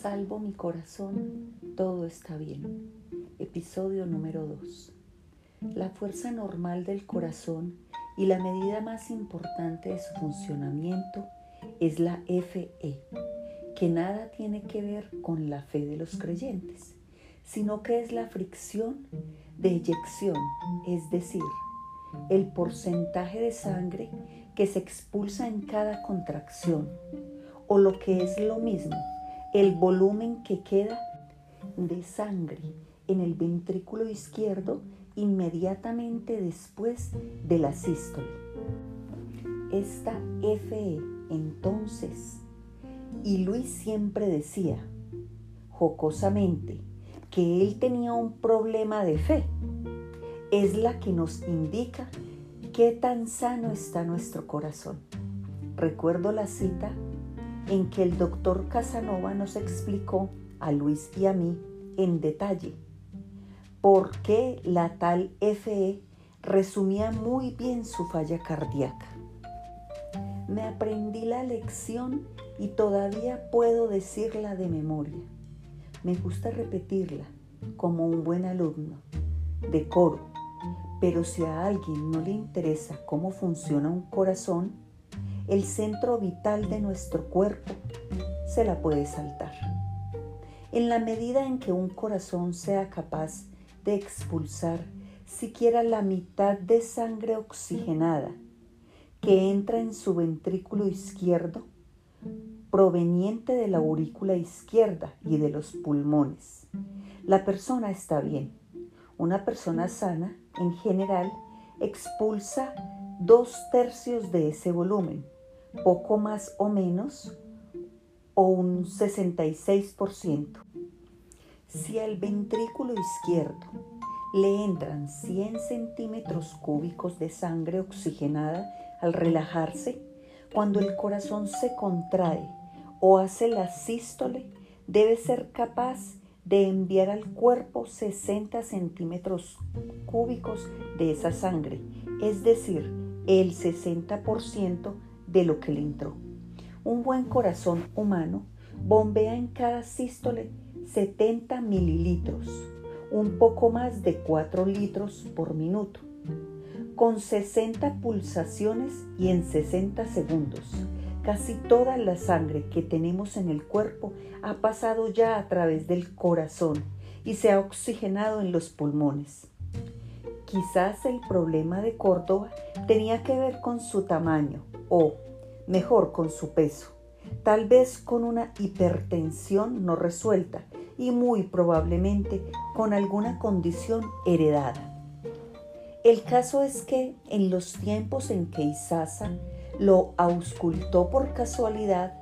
salvo mi corazón, todo está bien. Episodio número 2. La fuerza normal del corazón y la medida más importante de su funcionamiento es la FE, que nada tiene que ver con la fe de los creyentes, sino que es la fricción de eyección, es decir, el porcentaje de sangre que se expulsa en cada contracción, o lo que es lo mismo, el volumen que queda de sangre en el ventrículo izquierdo inmediatamente después de la sístole. Esta FE entonces, y Luis siempre decía, jocosamente, que él tenía un problema de fe, es la que nos indica qué tan sano está nuestro corazón. Recuerdo la cita en que el doctor Casanova nos explicó a Luis y a mí en detalle por qué la tal FE resumía muy bien su falla cardíaca. Me aprendí la lección y todavía puedo decirla de memoria. Me gusta repetirla como un buen alumno de coro, pero si a alguien no le interesa cómo funciona un corazón, el centro vital de nuestro cuerpo se la puede saltar. En la medida en que un corazón sea capaz de expulsar siquiera la mitad de sangre oxigenada que entra en su ventrículo izquierdo, proveniente de la aurícula izquierda y de los pulmones, la persona está bien. Una persona sana, en general, expulsa dos tercios de ese volumen poco más o menos, o un 66%. Si al ventrículo izquierdo le entran 100 centímetros cúbicos de sangre oxigenada al relajarse, cuando el corazón se contrae o hace la sístole, debe ser capaz de enviar al cuerpo 60 centímetros cúbicos de esa sangre, es decir, el 60% de lo que le entró. Un buen corazón humano bombea en cada sístole 70 mililitros, un poco más de 4 litros por minuto, con 60 pulsaciones y en 60 segundos. Casi toda la sangre que tenemos en el cuerpo ha pasado ya a través del corazón y se ha oxigenado en los pulmones. Quizás el problema de Córdoba tenía que ver con su tamaño o, mejor, con su peso, tal vez con una hipertensión no resuelta y muy probablemente con alguna condición heredada. El caso es que en los tiempos en que Isasa lo auscultó por casualidad,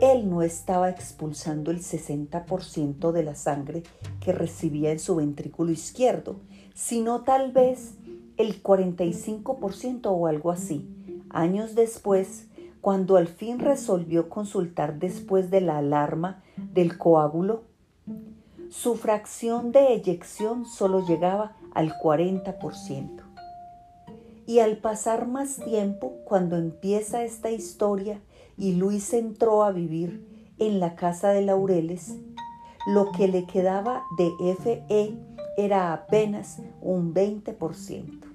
él no estaba expulsando el 60% de la sangre que recibía en su ventrículo izquierdo, sino tal vez el 45% o algo así. Años después, cuando al fin resolvió consultar después de la alarma del coágulo, su fracción de eyección solo llegaba al 40%. Y al pasar más tiempo, cuando empieza esta historia y Luis entró a vivir en la casa de Laureles, lo que le quedaba de FE era apenas un 20%.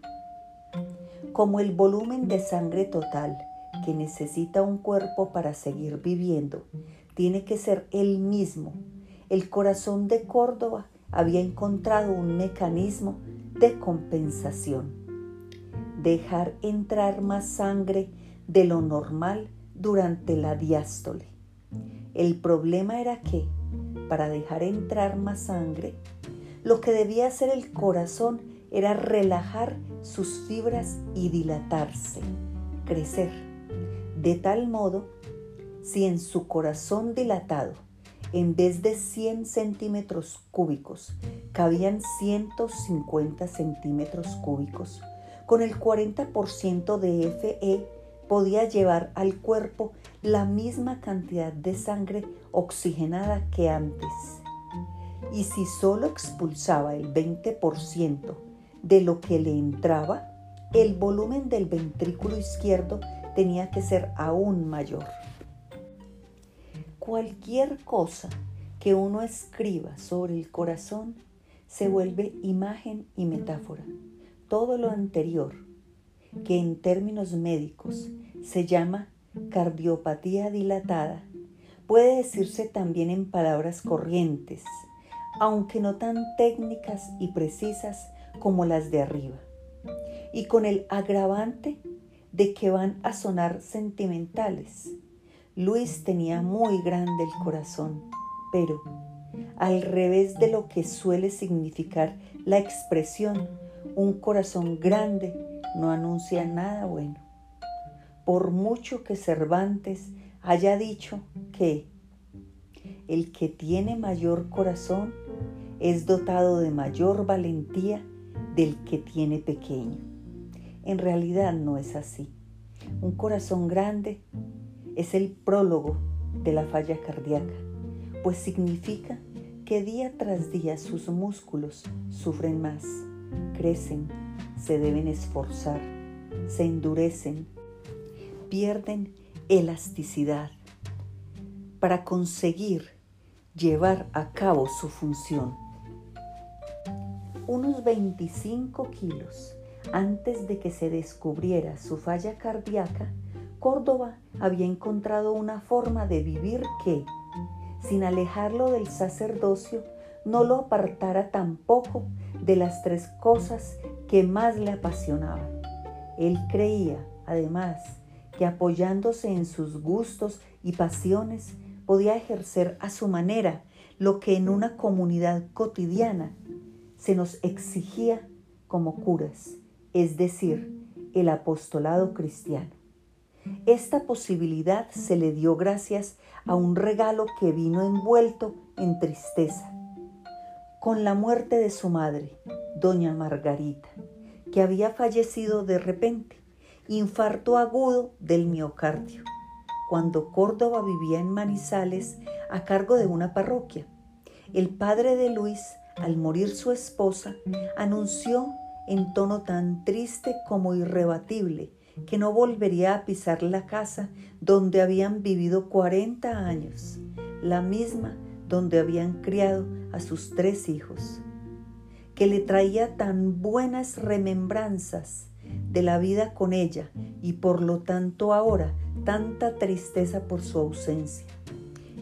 Como el volumen de sangre total que necesita un cuerpo para seguir viviendo tiene que ser el mismo, el corazón de Córdoba había encontrado un mecanismo de compensación. Dejar entrar más sangre de lo normal durante la diástole. El problema era que, para dejar entrar más sangre, lo que debía hacer el corazón era relajar sus fibras y dilatarse, crecer. De tal modo, si en su corazón dilatado, en vez de 100 centímetros cúbicos, cabían 150 centímetros cúbicos, con el 40% de FE podía llevar al cuerpo la misma cantidad de sangre oxigenada que antes. Y si solo expulsaba el 20% de lo que le entraba, el volumen del ventrículo izquierdo tenía que ser aún mayor. Cualquier cosa que uno escriba sobre el corazón se vuelve imagen y metáfora. Todo lo anterior, que en términos médicos se llama cardiopatía dilatada, puede decirse también en palabras corrientes, aunque no tan técnicas y precisas como las de arriba, y con el agravante de que van a sonar sentimentales. Luis tenía muy grande el corazón, pero al revés de lo que suele significar la expresión, un corazón grande no anuncia nada bueno. Por mucho que Cervantes haya dicho que el que tiene mayor corazón es dotado de mayor valentía del que tiene pequeño. En realidad no es así. Un corazón grande es el prólogo de la falla cardíaca, pues significa que día tras día sus músculos sufren más, crecen, se deben esforzar, se endurecen, pierden elasticidad para conseguir llevar a cabo su función. Unos 25 kilos antes de que se descubriera su falla cardíaca, Córdoba había encontrado una forma de vivir que, sin alejarlo del sacerdocio, no lo apartara tampoco de las tres cosas que más le apasionaban. Él creía, además, que apoyándose en sus gustos y pasiones, podía ejercer a su manera lo que en una comunidad cotidiana se nos exigía como curas, es decir, el apostolado cristiano. Esta posibilidad se le dio gracias a un regalo que vino envuelto en tristeza, con la muerte de su madre, doña Margarita, que había fallecido de repente, infarto agudo del miocardio, cuando Córdoba vivía en Manizales a cargo de una parroquia. El padre de Luis, al morir su esposa, anunció en tono tan triste como irrebatible que no volvería a pisar la casa donde habían vivido 40 años, la misma donde habían criado a sus tres hijos, que le traía tan buenas remembranzas de la vida con ella y por lo tanto ahora tanta tristeza por su ausencia.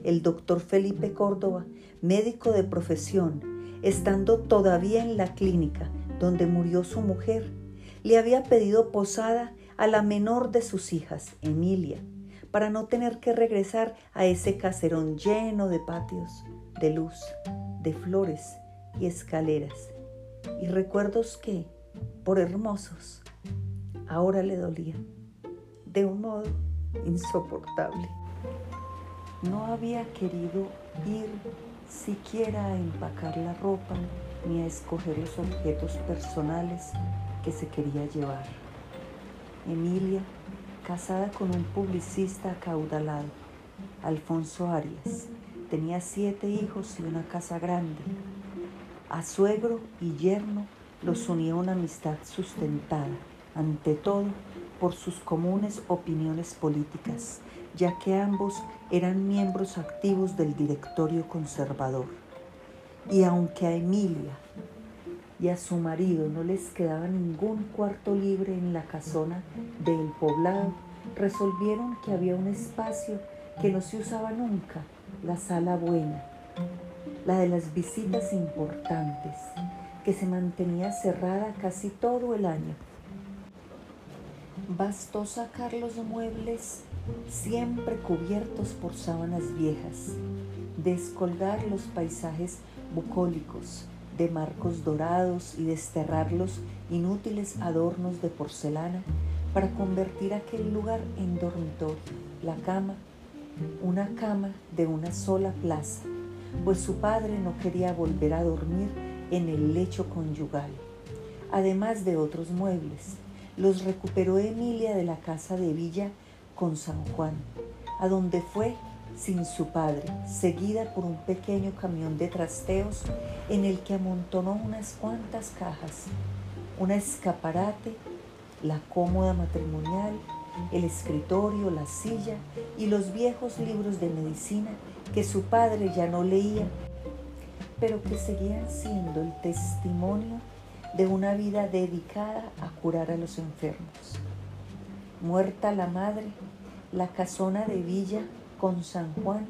El doctor Felipe Córdoba, médico de profesión, estando todavía en la clínica donde murió su mujer, le había pedido posada a la menor de sus hijas, Emilia, para no tener que regresar a ese caserón lleno de patios, de luz, de flores y escaleras, y recuerdos que, por hermosos, ahora le dolían, de un modo insoportable. No había querido ir siquiera a empacar la ropa ni a escoger los objetos personales que se quería llevar. Emilia, casada con un publicista acaudalado, Alfonso Arias, tenía siete hijos y una casa grande. A suegro y yerno los unía una amistad sustentada, ante todo por sus comunes opiniones políticas, ya que ambos eran miembros activos del directorio conservador. Y aunque a Emilia y a su marido no les quedaba ningún cuarto libre en la casona del poblado, resolvieron que había un espacio que no se usaba nunca, la sala buena, la de las visitas importantes, que se mantenía cerrada casi todo el año Bastó sacar los muebles siempre cubiertos por sábanas viejas, descolgar los paisajes bucólicos de marcos dorados y desterrar los inútiles adornos de porcelana para convertir aquel lugar en dormitorio, la cama, una cama de una sola plaza, pues su padre no quería volver a dormir en el lecho conyugal, además de otros muebles los recuperó Emilia de la casa de Villa con San Juan, a donde fue sin su padre, seguida por un pequeño camión de trasteos en el que amontonó unas cuantas cajas, un escaparate, la cómoda matrimonial el escritorio, la silla y los viejos libros de medicina que su padre ya no leía, pero que seguían siendo el testimonio de una vida dedicada a curar a los enfermos. Muerta la madre, la casona de Villa con San Juan,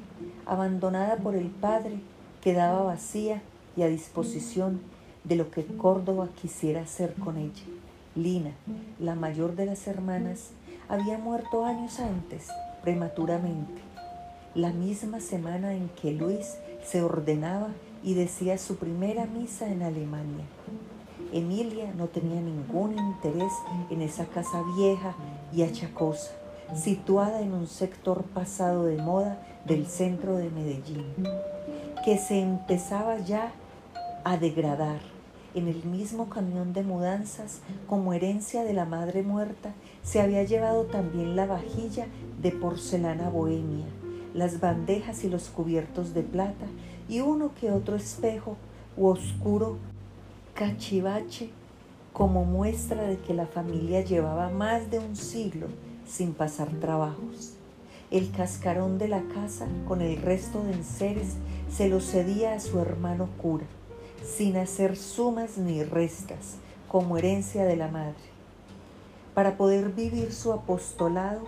abandonada por el padre, quedaba vacía y a disposición de lo que Córdoba quisiera hacer con ella. Lina, la mayor de las hermanas, había muerto años antes, prematuramente, la misma semana en que Luis se ordenaba y decía su primera misa en Alemania. Emilia no tenía ningún interés en esa casa vieja y achacosa, situada en un sector pasado de moda del centro de Medellín, que se empezaba ya a degradar en el mismo camión de mudanzas, como herencia de la madre muerta, se había llevado también la vajilla de porcelana bohemia, las bandejas y los cubiertos de plata y uno que otro espejo u oscuro cachivache como muestra de que la familia llevaba más de un siglo sin pasar trabajos. El cascarón de la casa con el resto de enseres se lo cedía a su hermano cura, sin hacer sumas ni restas, como herencia de la madre, para poder vivir su apostolado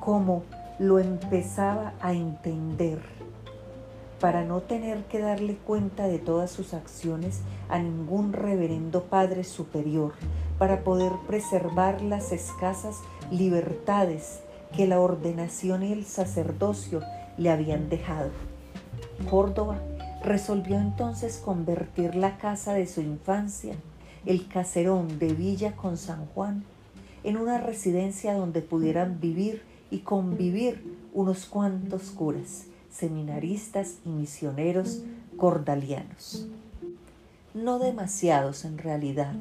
como lo empezaba a entender para no tener que darle cuenta de todas sus acciones a ningún reverendo Padre Superior, para poder preservar las escasas libertades que la ordenación y el sacerdocio le habían dejado. Córdoba resolvió entonces convertir la casa de su infancia, el caserón de Villa con San Juan, en una residencia donde pudieran vivir y convivir unos cuantos curas seminaristas y misioneros cordalianos. No demasiados en realidad,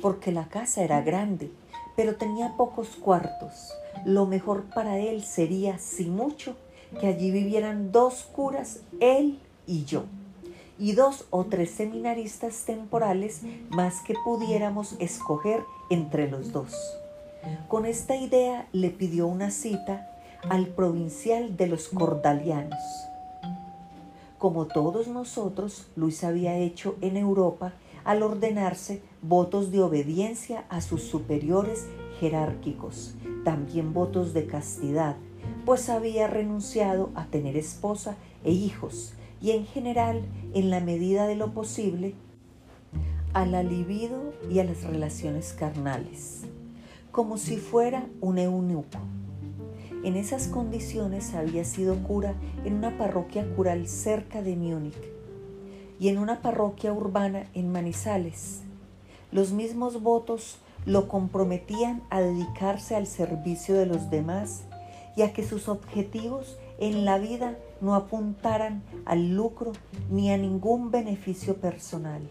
porque la casa era grande, pero tenía pocos cuartos. Lo mejor para él sería, si mucho, que allí vivieran dos curas, él y yo, y dos o tres seminaristas temporales más que pudiéramos escoger entre los dos. Con esta idea le pidió una cita al provincial de los Cordalianos. Como todos nosotros, Luis había hecho en Europa al ordenarse votos de obediencia a sus superiores jerárquicos, también votos de castidad, pues había renunciado a tener esposa e hijos y en general, en la medida de lo posible, a la libido y a las relaciones carnales, como si fuera un eunuco. En esas condiciones había sido cura en una parroquia cural cerca de Múnich y en una parroquia urbana en Manizales. Los mismos votos lo comprometían a dedicarse al servicio de los demás y a que sus objetivos en la vida no apuntaran al lucro ni a ningún beneficio personal.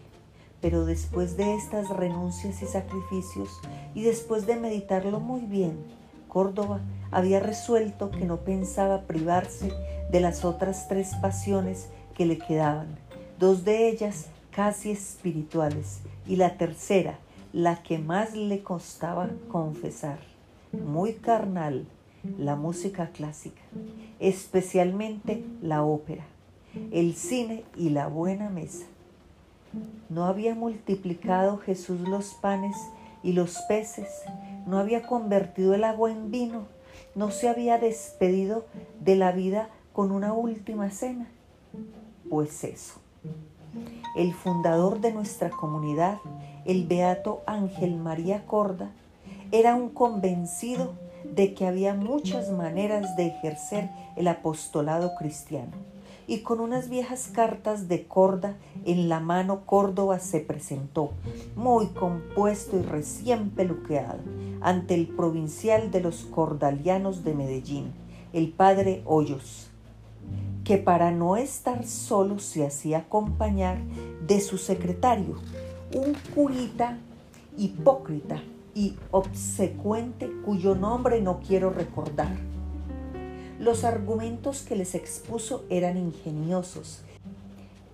Pero después de estas renuncias y sacrificios y después de meditarlo muy bien, Córdoba había resuelto que no pensaba privarse de las otras tres pasiones que le quedaban, dos de ellas casi espirituales y la tercera, la que más le costaba confesar, muy carnal, la música clásica, especialmente la ópera, el cine y la buena mesa. No había multiplicado Jesús los panes y los peces, no había convertido el agua en vino, no se había despedido de la vida con una última cena. Pues eso. El fundador de nuestra comunidad, el beato Ángel María Corda, era un convencido de que había muchas maneras de ejercer el apostolado cristiano y con unas viejas cartas de corda en la mano Córdoba se presentó, muy compuesto y recién peluqueado, ante el provincial de los cordalianos de Medellín, el padre Hoyos, que para no estar solo se hacía acompañar de su secretario, un curita hipócrita y obsecuente cuyo nombre no quiero recordar los argumentos que les expuso eran ingeniosos,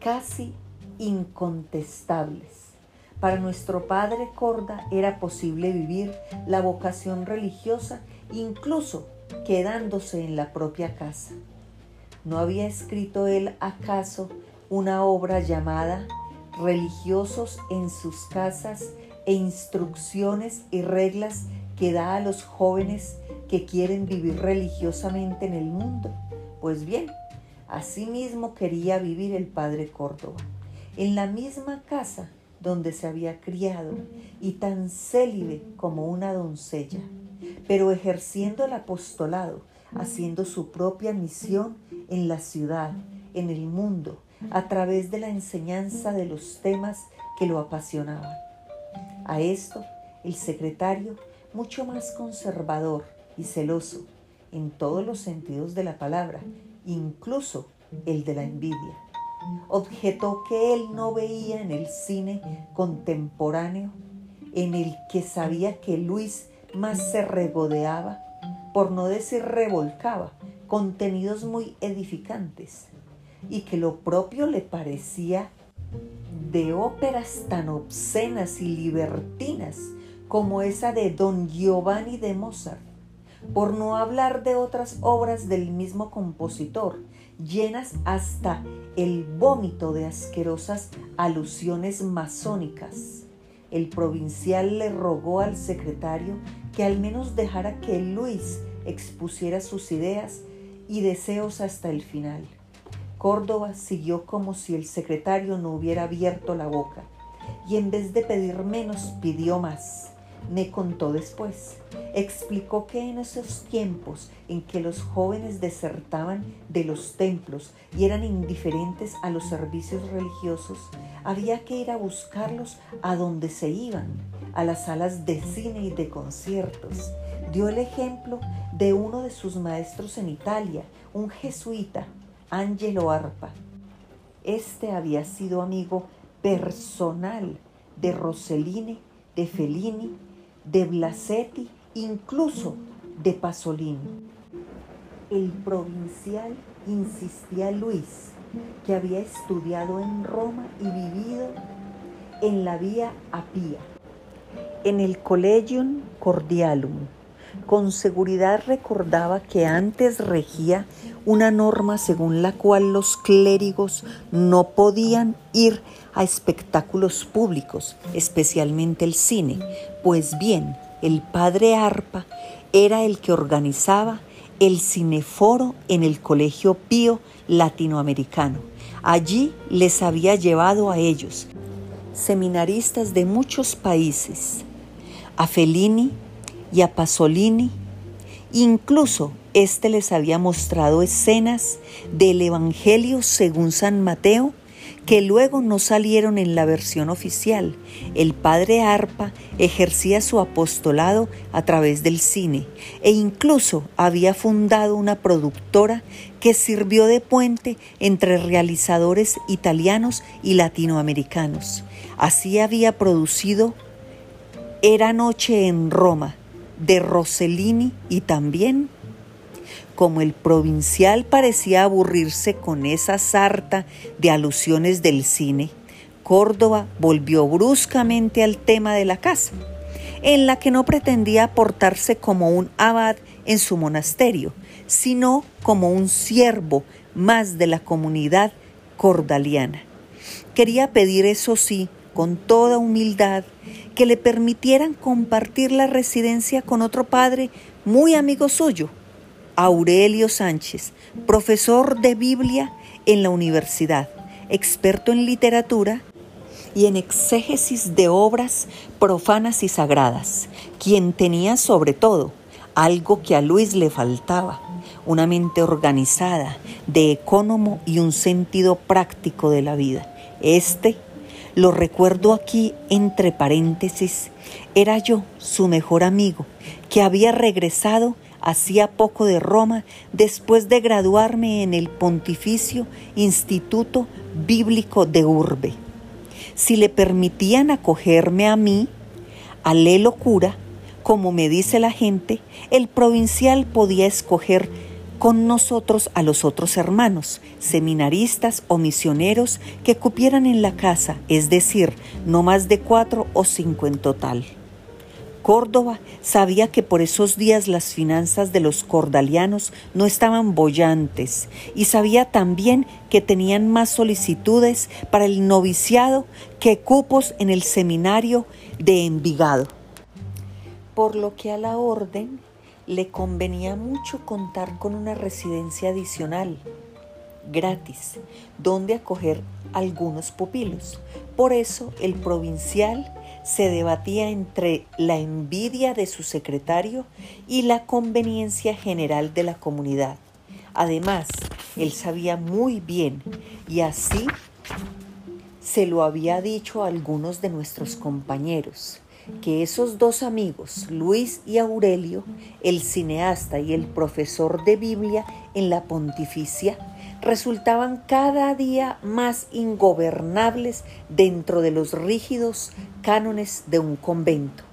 casi incontestables. Para nuestro padre Corda era posible vivir la vocación religiosa incluso quedándose en la propia casa. ¿No había escrito él acaso una obra llamada Religiosos en sus casas e instrucciones y reglas que da a los jóvenes que quieren vivir religiosamente en el mundo? Pues bien, así mismo quería vivir el padre Córdoba, en la misma casa donde se había criado y tan célibe como una doncella, pero ejerciendo el apostolado, haciendo su propia misión en la ciudad, en el mundo, a través de la enseñanza de los temas que lo apasionaban. A esto, el secretario, mucho más conservador y celoso en todos los sentidos de la palabra, incluso el de la envidia, objetó que él no veía en el cine contemporáneo, en el que sabía que Luis más se regodeaba, por no decir revolcaba, contenidos muy edificantes, y que lo propio le parecía de óperas tan obscenas y libertinas como esa de Don Giovanni de Mozart, por no hablar de otras obras del mismo compositor, llenas hasta el vómito de asquerosas alusiones masónicas. El provincial le rogó al secretario que al menos dejara que Luis expusiera sus ideas y deseos hasta el final. Córdoba siguió como si el secretario no hubiera abierto la boca y en vez de pedir menos pidió más. Me contó después. Explicó que en esos tiempos en que los jóvenes desertaban de los templos y eran indiferentes a los servicios religiosos, había que ir a buscarlos a donde se iban, a las salas de cine y de conciertos. Dio el ejemplo de uno de sus maestros en Italia, un jesuita Angelo Arpa. Este había sido amigo personal de Rossellini, de Fellini, de Blasetti, incluso de Pasolini. El provincial insistía Luis, que había estudiado en Roma y vivido en la vía Apia, en el Collegium Cordialum. Con seguridad recordaba que antes regía una norma según la cual los clérigos no podían ir a espectáculos públicos, especialmente el cine. Pues bien, el padre Arpa era el que organizaba el cineforo en el Colegio Pío Latinoamericano. Allí les había llevado a ellos, seminaristas de muchos países, a Fellini y a Pasolini, incluso este les había mostrado escenas del Evangelio según San Mateo que luego no salieron en la versión oficial. El padre Arpa ejercía su apostolado a través del cine e incluso había fundado una productora que sirvió de puente entre realizadores italianos y latinoamericanos. Así había producido Era Noche en Roma de Rossellini y también como el provincial parecía aburrirse con esa sarta de alusiones del cine, Córdoba volvió bruscamente al tema de la casa, en la que no pretendía portarse como un abad en su monasterio, sino como un siervo más de la comunidad cordaliana. Quería pedir, eso sí, con toda humildad, que le permitieran compartir la residencia con otro padre muy amigo suyo, Aurelio Sánchez, profesor de Biblia en la universidad, experto en literatura y en exégesis de obras profanas y sagradas, quien tenía sobre todo algo que a Luis le faltaba, una mente organizada, de ecónomo y un sentido práctico de la vida. Este, lo recuerdo aquí entre paréntesis, era yo, su mejor amigo, que había regresado hacía poco de Roma después de graduarme en el Pontificio Instituto Bíblico de Urbe. Si le permitían acogerme a mí, a le locura, como me dice la gente, el provincial podía escoger con nosotros a los otros hermanos, seminaristas o misioneros que cupieran en la casa, es decir, no más de cuatro o cinco en total. Córdoba sabía que por esos días las finanzas de los cordalianos no estaban bollantes y sabía también que tenían más solicitudes para el noviciado que cupos en el seminario de Envigado. Por lo que a la orden le convenía mucho contar con una residencia adicional, gratis, donde acoger algunos pupilos. Por eso el provincial se debatía entre la envidia de su secretario y la conveniencia general de la comunidad. Además, él sabía muy bien, y así se lo había dicho a algunos de nuestros compañeros, que esos dos amigos, Luis y Aurelio, el cineasta y el profesor de Biblia en la pontificia, resultaban cada día más ingobernables dentro de los rígidos cánones de un convento.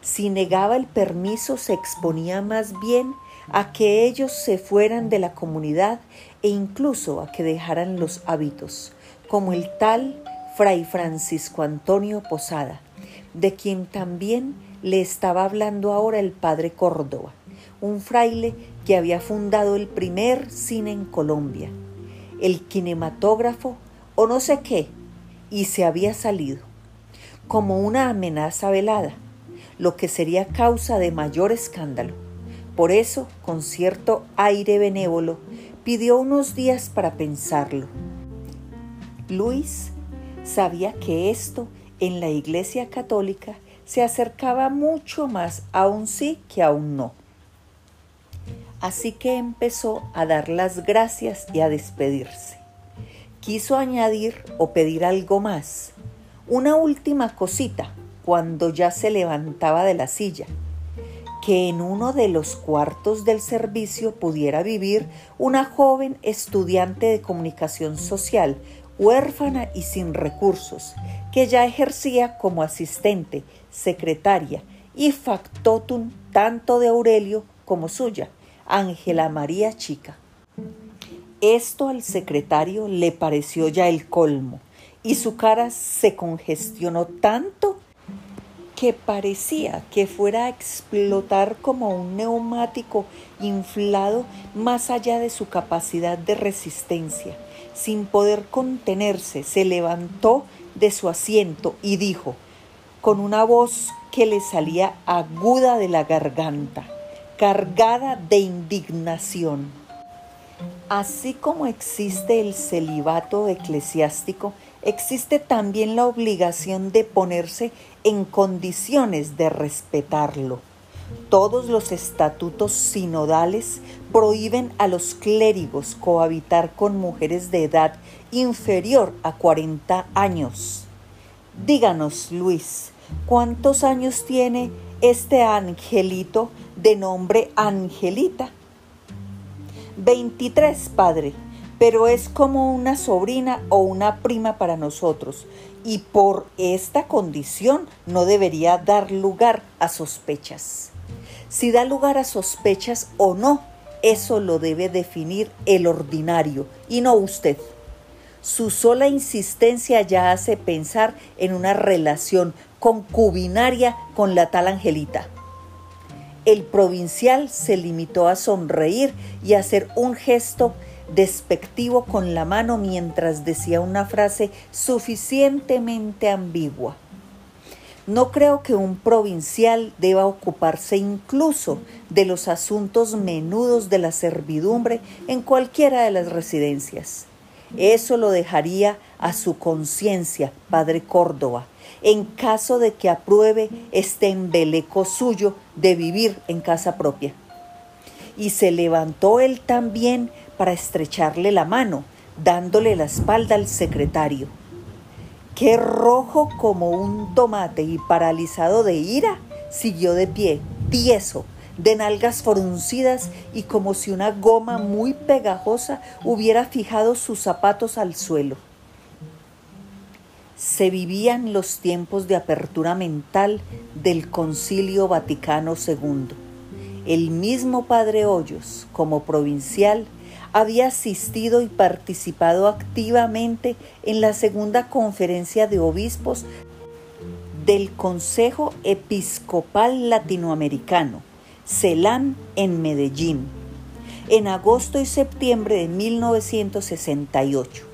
Si negaba el permiso se exponía más bien a que ellos se fueran de la comunidad e incluso a que dejaran los hábitos, como el tal Fray Francisco Antonio Posada, de quien también le estaba hablando ahora el padre Córdoba, un fraile que había fundado el primer cine en Colombia el kinematógrafo o no sé qué, y se había salido, como una amenaza velada, lo que sería causa de mayor escándalo. Por eso, con cierto aire benévolo, pidió unos días para pensarlo. Luis sabía que esto en la Iglesia Católica se acercaba mucho más a un sí que a un no. Así que empezó a dar las gracias y a despedirse. Quiso añadir o pedir algo más, una última cosita, cuando ya se levantaba de la silla, que en uno de los cuartos del servicio pudiera vivir una joven estudiante de comunicación social, huérfana y sin recursos, que ya ejercía como asistente, secretaria y factotum tanto de Aurelio como suya Ángela María Chica. Esto al secretario le pareció ya el colmo y su cara se congestionó tanto que parecía que fuera a explotar como un neumático inflado más allá de su capacidad de resistencia. Sin poder contenerse, se levantó de su asiento y dijo, con una voz que le salía aguda de la garganta, cargada de indignación. Así como existe el celibato eclesiástico, existe también la obligación de ponerse en condiciones de respetarlo. Todos los estatutos sinodales prohíben a los clérigos cohabitar con mujeres de edad inferior a 40 años. Díganos, Luis, ¿cuántos años tiene este angelito de nombre Angelita. 23, padre, pero es como una sobrina o una prima para nosotros y por esta condición no debería dar lugar a sospechas. Si da lugar a sospechas o no, eso lo debe definir el ordinario y no usted. Su sola insistencia ya hace pensar en una relación concubinaria con la tal Angelita. El provincial se limitó a sonreír y a hacer un gesto despectivo con la mano mientras decía una frase suficientemente ambigua. No creo que un provincial deba ocuparse incluso de los asuntos menudos de la servidumbre en cualquiera de las residencias. Eso lo dejaría a su conciencia, padre Córdoba, en caso de que apruebe este embeleco suyo de vivir en casa propia. Y se levantó él también para estrecharle la mano, dándole la espalda al secretario. Qué rojo como un tomate y paralizado de ira, siguió de pie, tieso, de nalgas fruncidas y como si una goma muy pegajosa hubiera fijado sus zapatos al suelo se vivían los tiempos de apertura mental del Concilio Vaticano II. El mismo Padre Hoyos, como provincial, había asistido y participado activamente en la segunda conferencia de obispos del Consejo Episcopal Latinoamericano, CELAM, en Medellín, en agosto y septiembre de 1968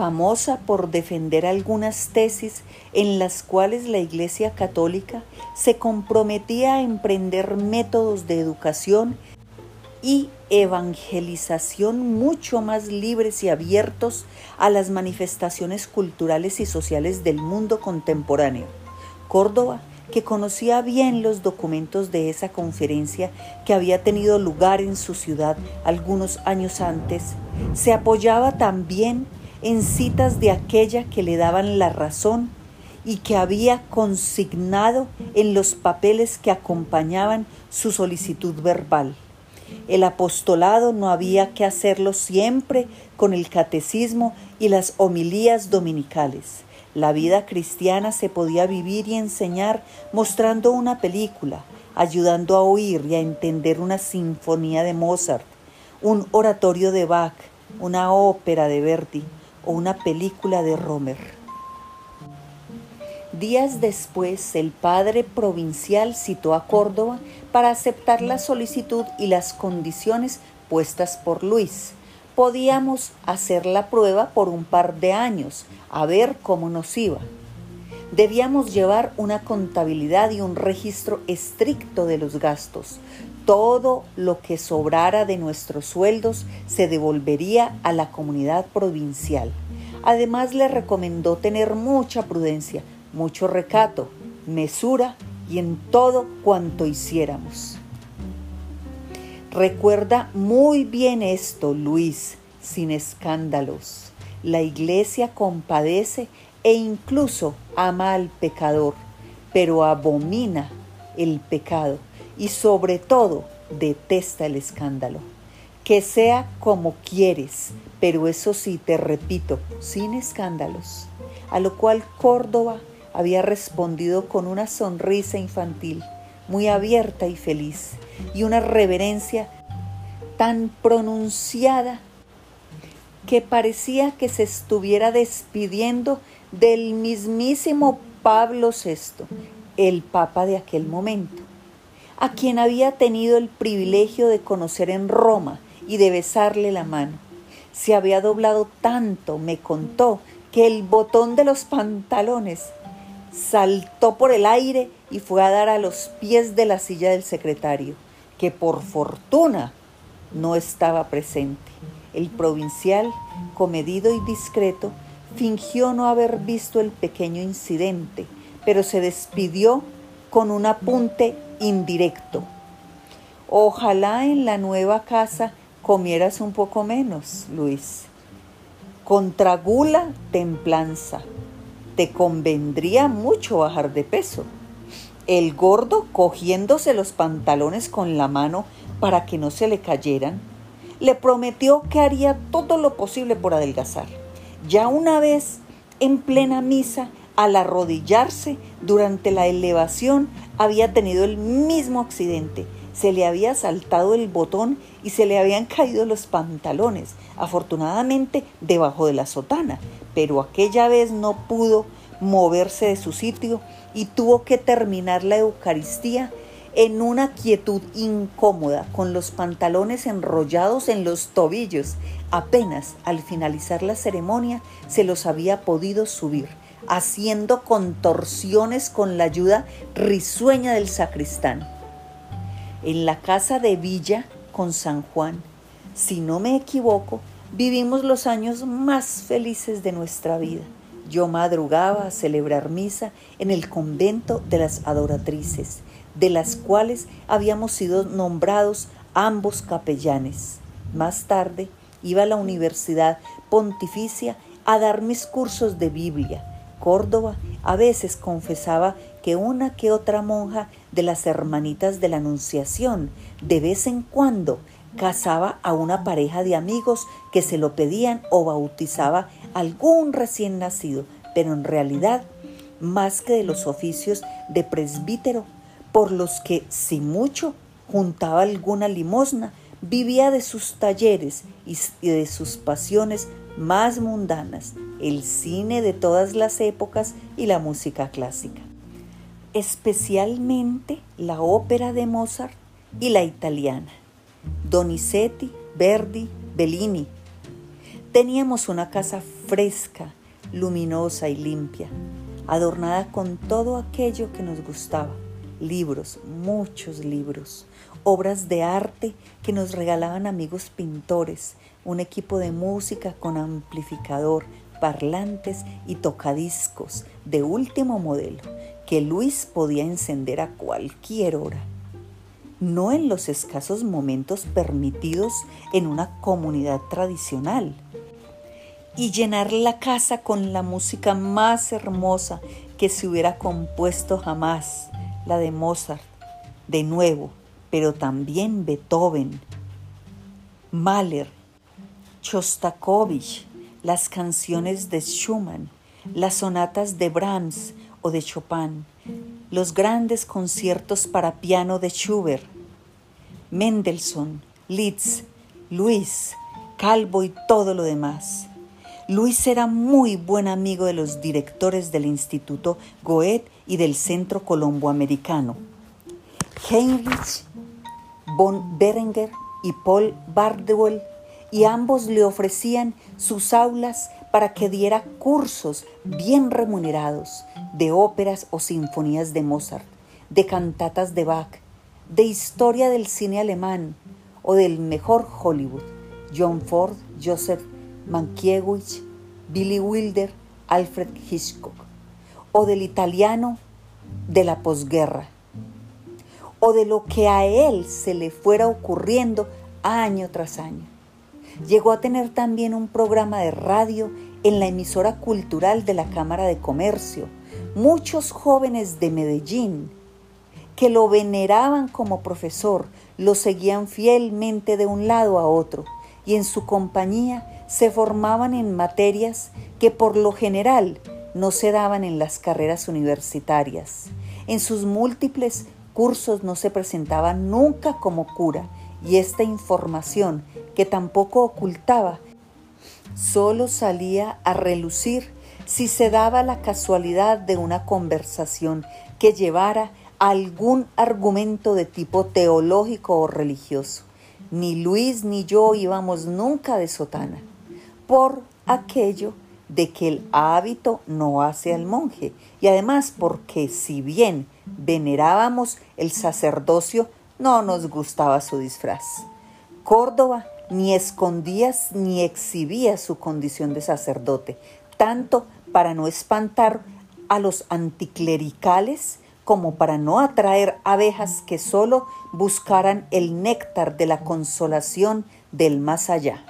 famosa por defender algunas tesis en las cuales la Iglesia Católica se comprometía a emprender métodos de educación y evangelización mucho más libres y abiertos a las manifestaciones culturales y sociales del mundo contemporáneo. Córdoba, que conocía bien los documentos de esa conferencia que había tenido lugar en su ciudad algunos años antes, se apoyaba también en citas de aquella que le daban la razón y que había consignado en los papeles que acompañaban su solicitud verbal. El apostolado no había que hacerlo siempre con el catecismo y las homilías dominicales. La vida cristiana se podía vivir y enseñar mostrando una película, ayudando a oír y a entender una sinfonía de Mozart, un oratorio de Bach, una ópera de Verdi, o una película de Romer. Días después, el padre provincial citó a Córdoba para aceptar la solicitud y las condiciones puestas por Luis. Podíamos hacer la prueba por un par de años, a ver cómo nos iba. Debíamos llevar una contabilidad y un registro estricto de los gastos. Todo lo que sobrara de nuestros sueldos se devolvería a la comunidad provincial. Además le recomendó tener mucha prudencia, mucho recato, mesura y en todo cuanto hiciéramos. Recuerda muy bien esto, Luis, sin escándalos. La iglesia compadece e incluso ama al pecador, pero abomina el pecado y sobre todo detesta el escándalo. Que sea como quieres, pero eso sí, te repito, sin escándalos. A lo cual Córdoba había respondido con una sonrisa infantil, muy abierta y feliz, y una reverencia tan pronunciada que parecía que se estuviera despidiendo del mismísimo Pablo VI, el papa de aquel momento, a quien había tenido el privilegio de conocer en Roma y de besarle la mano. Se había doblado tanto, me contó, que el botón de los pantalones saltó por el aire y fue a dar a los pies de la silla del secretario, que por fortuna no estaba presente. El provincial, comedido y discreto, fingió no haber visto el pequeño incidente, pero se despidió con un apunte indirecto. Ojalá en la nueva casa comieras un poco menos, Luis. Contra gula, templanza. Te convendría mucho bajar de peso. El gordo, cogiéndose los pantalones con la mano para que no se le cayeran, le prometió que haría todo lo posible por adelgazar. Ya una vez, en plena misa, al arrodillarse durante la elevación, había tenido el mismo accidente. Se le había saltado el botón y se le habían caído los pantalones, afortunadamente debajo de la sotana, pero aquella vez no pudo moverse de su sitio y tuvo que terminar la Eucaristía en una quietud incómoda, con los pantalones enrollados en los tobillos. Apenas al finalizar la ceremonia se los había podido subir, haciendo contorsiones con la ayuda risueña del sacristán. En la casa de Villa con San Juan, si no me equivoco, vivimos los años más felices de nuestra vida. Yo madrugaba a celebrar misa en el convento de las adoratrices de las cuales habíamos sido nombrados ambos capellanes. Más tarde iba a la Universidad Pontificia a dar mis cursos de Biblia. Córdoba a veces confesaba que una que otra monja de las hermanitas de la Anunciación de vez en cuando casaba a una pareja de amigos que se lo pedían o bautizaba algún recién nacido, pero en realidad, más que de los oficios de presbítero, por los que, si mucho, juntaba alguna limosna, vivía de sus talleres y de sus pasiones más mundanas, el cine de todas las épocas y la música clásica. Especialmente la ópera de Mozart y la italiana. Donizetti, Verdi, Bellini. Teníamos una casa fresca, luminosa y limpia, adornada con todo aquello que nos gustaba. Libros, muchos libros, obras de arte que nos regalaban amigos pintores, un equipo de música con amplificador, parlantes y tocadiscos de último modelo que Luis podía encender a cualquier hora no en los escasos momentos permitidos en una comunidad tradicional, y llenar la casa con la música más hermosa que se hubiera compuesto jamás, la de Mozart, de nuevo, pero también Beethoven, Mahler, Chostakovich, las canciones de Schumann, las sonatas de Brahms o de Chopin, los grandes conciertos para piano de Schubert, Mendelssohn, Liszt, Luis, Calvo y todo lo demás. Luis era muy buen amigo de los directores del Instituto Goethe y del Centro Colombo Americano. Heinrich von Berenger y Paul Bardewell, y ambos le ofrecían sus aulas para que diera cursos bien remunerados de óperas o sinfonías de Mozart, de cantatas de Bach, de historia del cine alemán o del mejor Hollywood, John Ford, Joseph Mankiewicz, Billy Wilder, Alfred Hitchcock, o del italiano de la posguerra, o de lo que a él se le fuera ocurriendo año tras año. Llegó a tener también un programa de radio en la emisora cultural de la Cámara de Comercio. Muchos jóvenes de Medellín que lo veneraban como profesor lo seguían fielmente de un lado a otro y en su compañía se formaban en materias que por lo general no se daban en las carreras universitarias. En sus múltiples cursos no se presentaba nunca como cura y esta información que tampoco ocultaba, solo salía a relucir si se daba la casualidad de una conversación que llevara algún argumento de tipo teológico o religioso. Ni Luis ni yo íbamos nunca de sotana, por aquello de que el hábito no hace al monje, y además porque si bien venerábamos el sacerdocio, no nos gustaba su disfraz. Córdoba ni escondías ni exhibías su condición de sacerdote, tanto para no espantar a los anticlericales como para no atraer abejas que solo buscaran el néctar de la consolación del más allá.